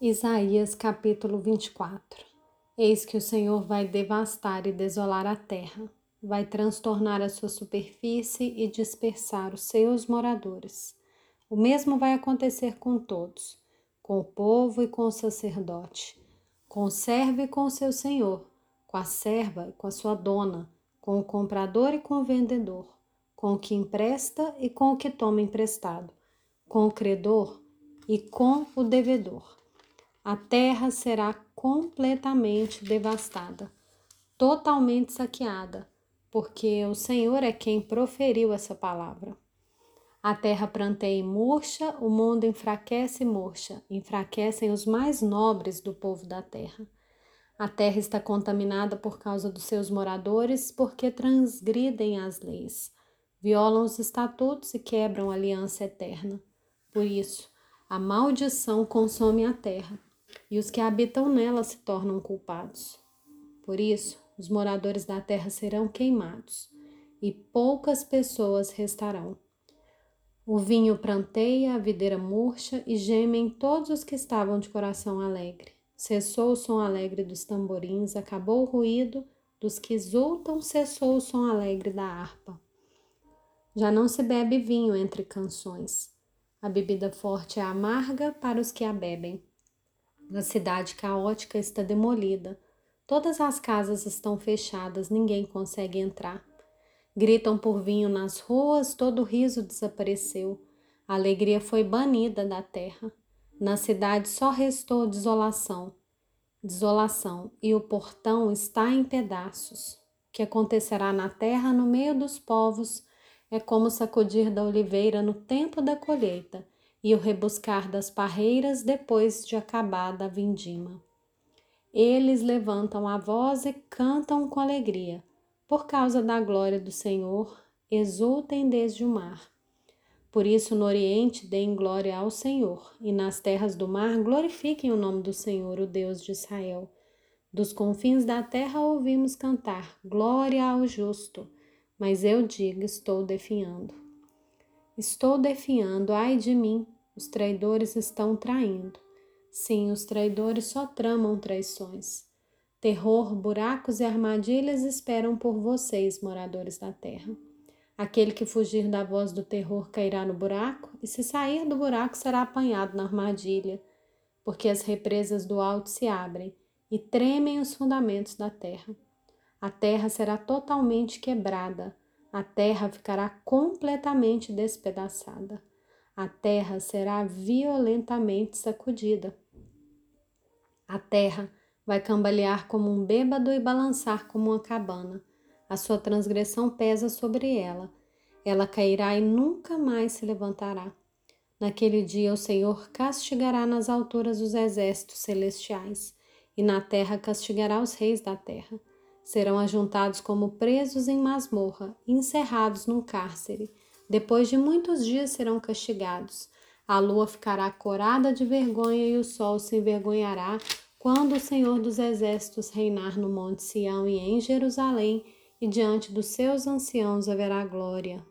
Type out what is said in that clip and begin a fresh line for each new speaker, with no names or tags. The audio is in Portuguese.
Isaías capítulo 24 Eis que o Senhor vai devastar e desolar a terra, vai transtornar a sua superfície e dispersar os seus moradores. O mesmo vai acontecer com todos, com o povo e com o sacerdote, com o servo e com o seu senhor, com a serva e com a sua dona, com o comprador e com o vendedor, com o que empresta e com o que toma emprestado, com o credor e com o devedor a terra será completamente devastada, totalmente saqueada, porque o Senhor é quem proferiu essa palavra. A terra pranteia e murcha, o mundo enfraquece e murcha, enfraquecem os mais nobres do povo da terra. A terra está contaminada por causa dos seus moradores, porque transgridem as leis, violam os estatutos e quebram a aliança eterna. Por isso, a maldição consome a terra e os que habitam nela se tornam culpados. Por isso, os moradores da terra serão queimados, e poucas pessoas restarão. O vinho pranteia, a videira murcha, e gemem todos os que estavam de coração alegre. Cessou o som alegre dos tamborins, acabou o ruído dos que exultam, cessou o som alegre da harpa. Já não se bebe vinho entre canções. A bebida forte é amarga para os que a bebem. A cidade caótica está demolida. Todas as casas estão fechadas, ninguém consegue entrar. Gritam por vinho nas ruas, todo o riso desapareceu. A alegria foi banida da terra. Na cidade só restou desolação. Desolação, e o portão está em pedaços. O que acontecerá na terra no meio dos povos é como sacudir da oliveira no tempo da colheita e o rebuscar das parreiras depois de acabada a vindima. Eles levantam a voz e cantam com alegria. Por causa da glória do Senhor, exultem desde o mar. Por isso, no Oriente, deem glória ao Senhor, e nas terras do mar, glorifiquem o nome do Senhor, o Deus de Israel. Dos confins da terra ouvimos cantar: Glória ao justo. Mas eu digo: estou definhando. Estou definhando, ai de mim, os traidores estão traindo. Sim, os traidores só tramam traições. Terror, buracos e armadilhas esperam por vocês, moradores da terra. Aquele que fugir da voz do terror cairá no buraco, e se sair do buraco será apanhado na armadilha, porque as represas do alto se abrem e tremem os fundamentos da terra. A terra será totalmente quebrada, a terra ficará completamente despedaçada a terra será violentamente sacudida. A terra vai cambalear como um bêbado e balançar como uma cabana. A sua transgressão pesa sobre ela. Ela cairá e nunca mais se levantará. Naquele dia o Senhor castigará nas alturas os exércitos celestiais, e na terra castigará os reis da terra. Serão ajuntados como presos em masmorra, encerrados num cárcere depois de muitos dias serão castigados. A lua ficará corada de vergonha e o sol se envergonhará quando o Senhor dos Exércitos reinar no Monte Sião e em Jerusalém, e diante dos seus anciãos haverá glória.